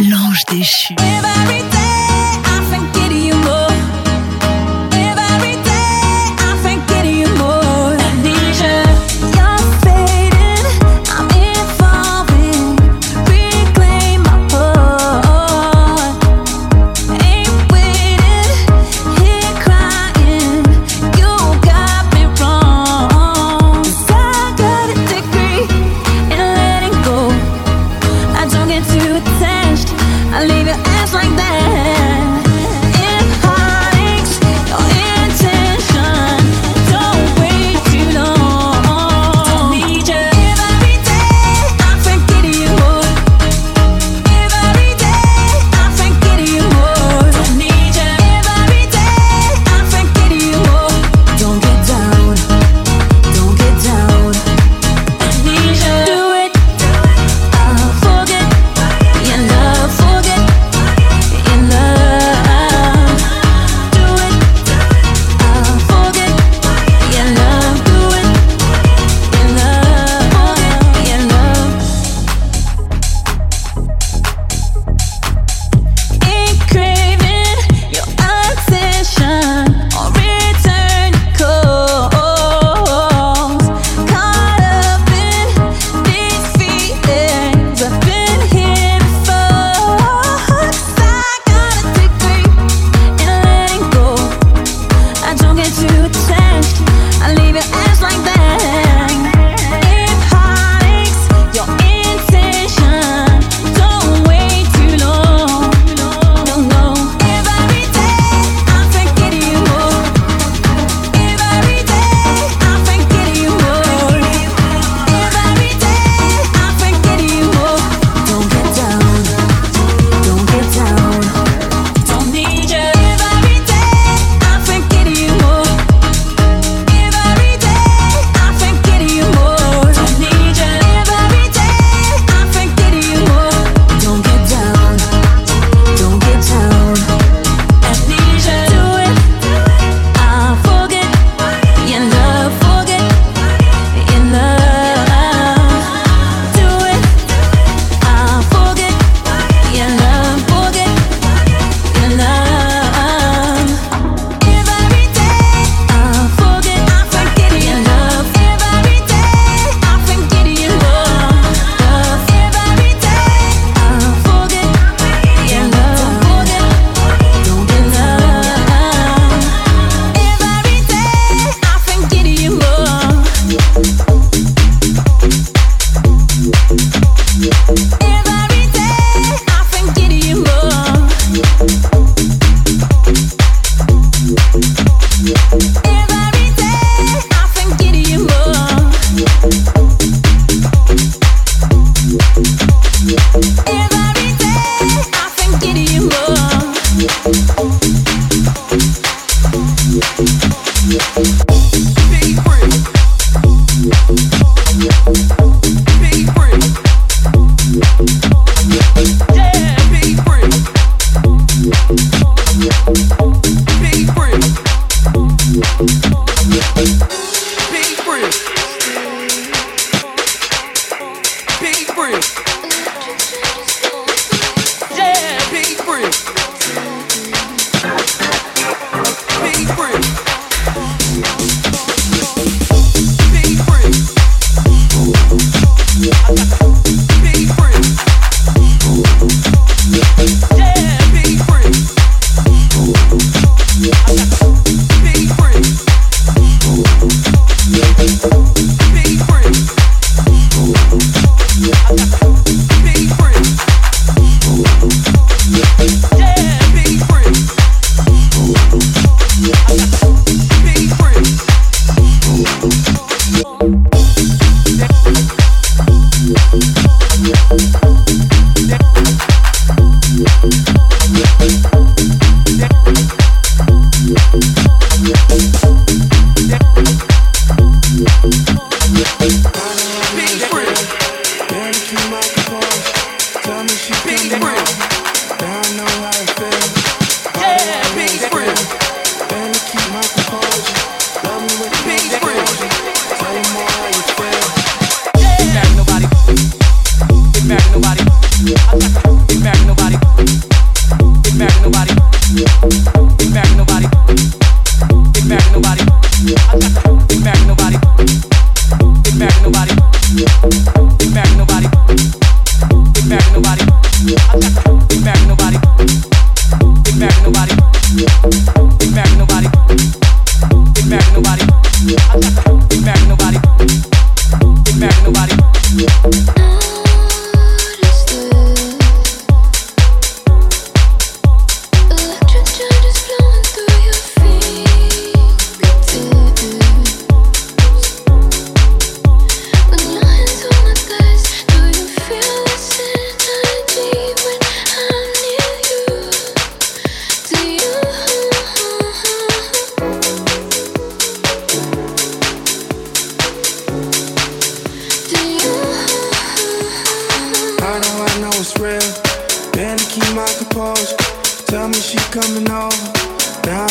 L'ange déchu.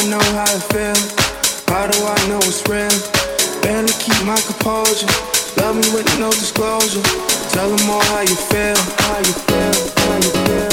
I know how it feels. How do I know it's real? Barely keep my composure. Love me with no disclosure. Tell them all how you feel. How you feel. How you feel.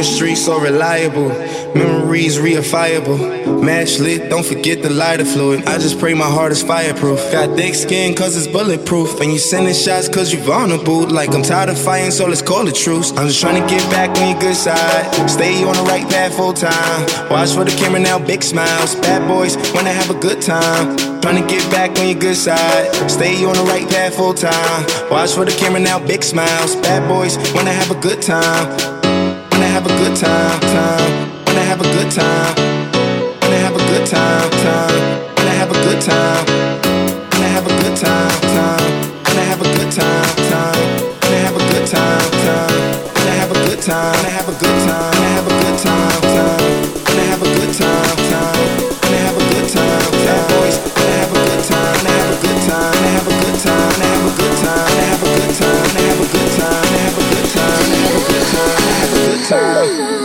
Chemistry so reliable, memories reifiable. Match lit, don't forget the lighter fluid. I just pray my heart is fireproof. Got thick skin cause it's bulletproof. And you sending shots cause you vulnerable. Like I'm tired of fighting, so let's call it truce. I'm just trying to get back on your good side. Stay on the right path full time. Watch for the camera now, big smiles. Bad boys wanna have a good time. Trying to get back on your good side. Stay on the right path full time. Watch for the camera now, big smiles. Bad boys wanna have a good time. Have a good time, time. Wanna have a good time. Wanna have a good time, time. Wanna have a good time. Wanna have a good time, time. Wanna have a good time, time.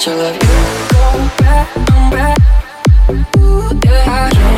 much I love you. Back, back. Ooh, yeah.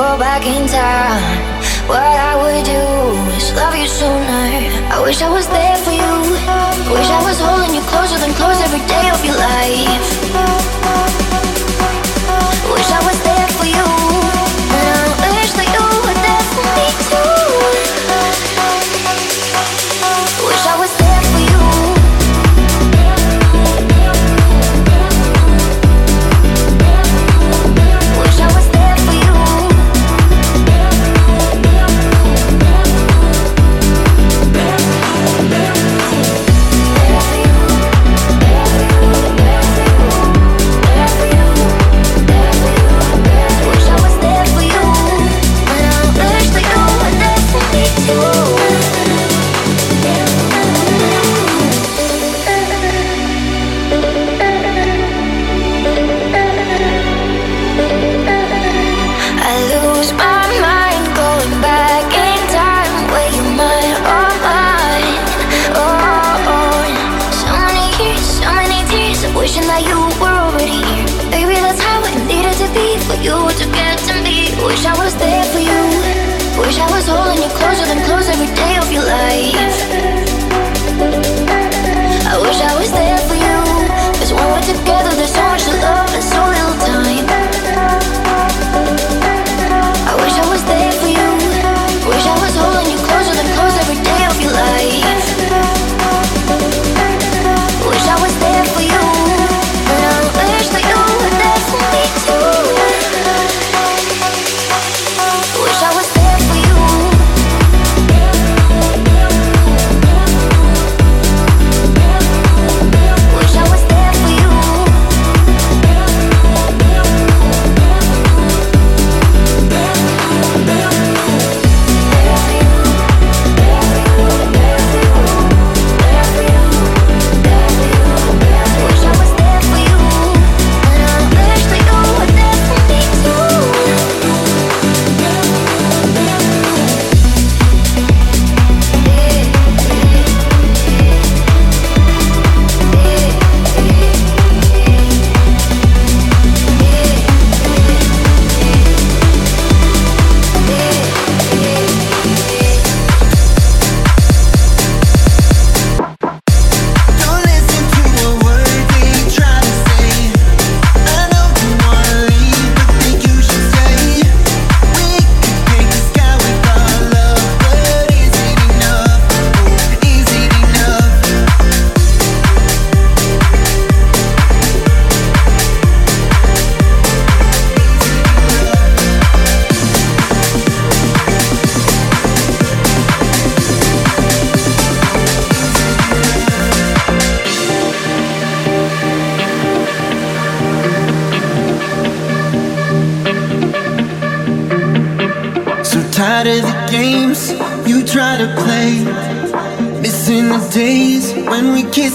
go back in time, what I would do is love you sooner. I wish I was there for you. Wish I was holding you closer than close every day of your life.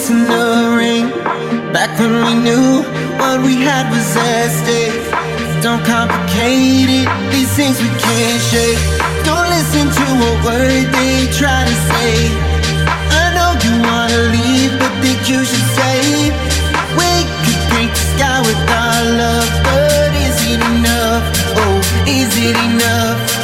In the rain. Back when we knew what we had was at stake. Don't complicate it, these things we can't shake. Don't listen to a word they try to say. I know you wanna leave, but think you should stay. We could paint the sky with our love, but is it enough? Oh, is it enough?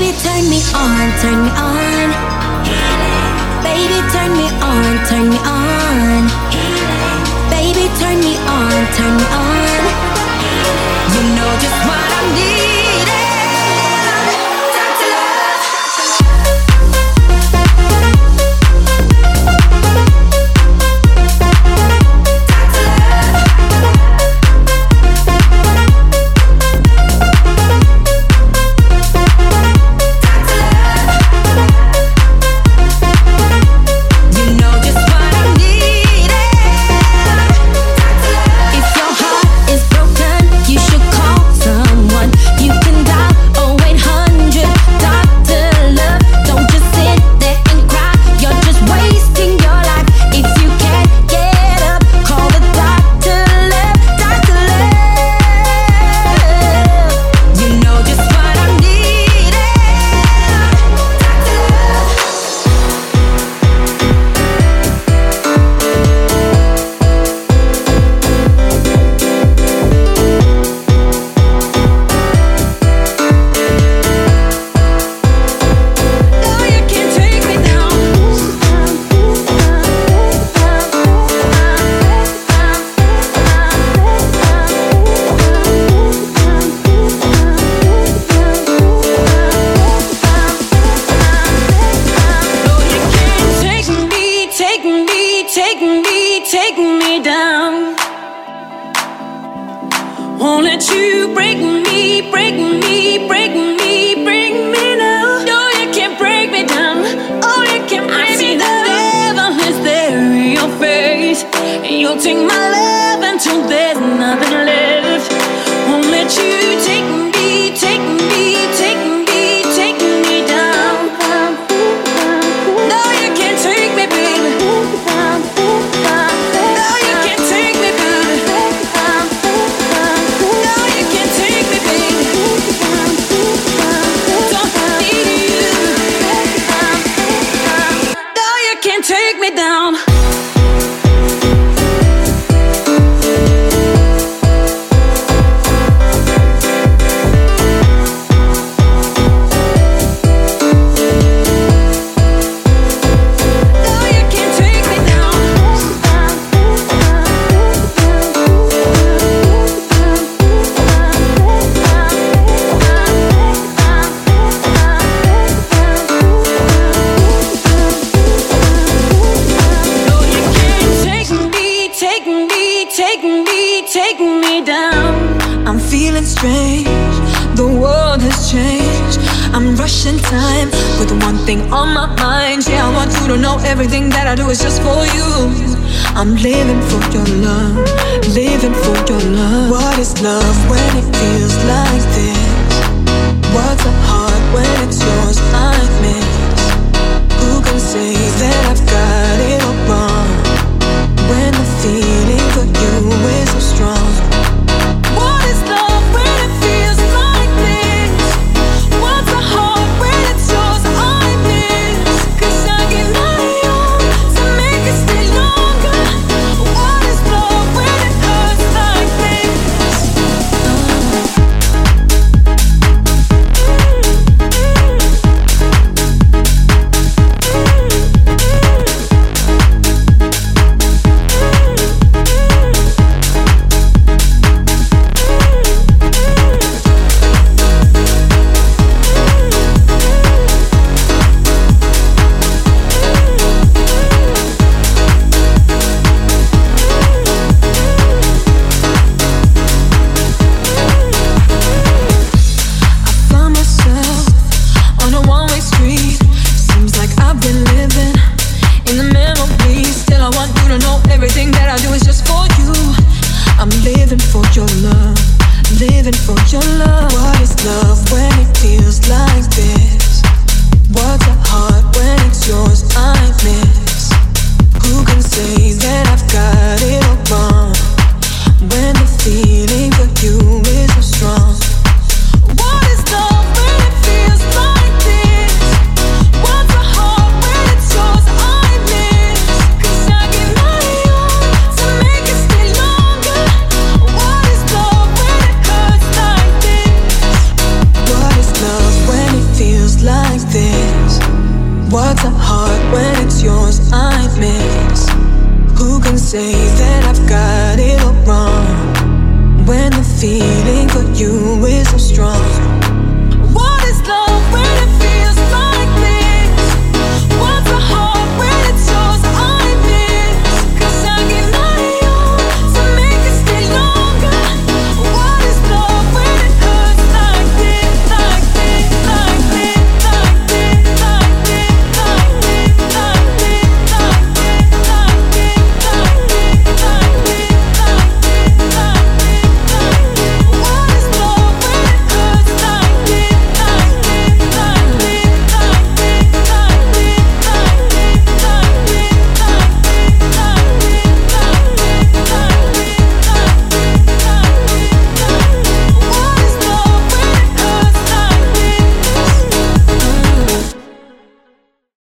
Baby, turn me on, turn me on. Baby, turn me on, turn me on. Baby, turn me on, turn me on. You know just what I need. in time with one thing on my mind. Yeah, I want you to know everything that I do is just for you. I'm living for your love, living for your love. What is love when it feels like this? What's a heart when it's yours? I miss. Who can say that I've got it all wrong when the feeling for you is so strong? What's a heart when it's yours? I miss. Who can say that I've got it all wrong? When the feeling for you is so strong.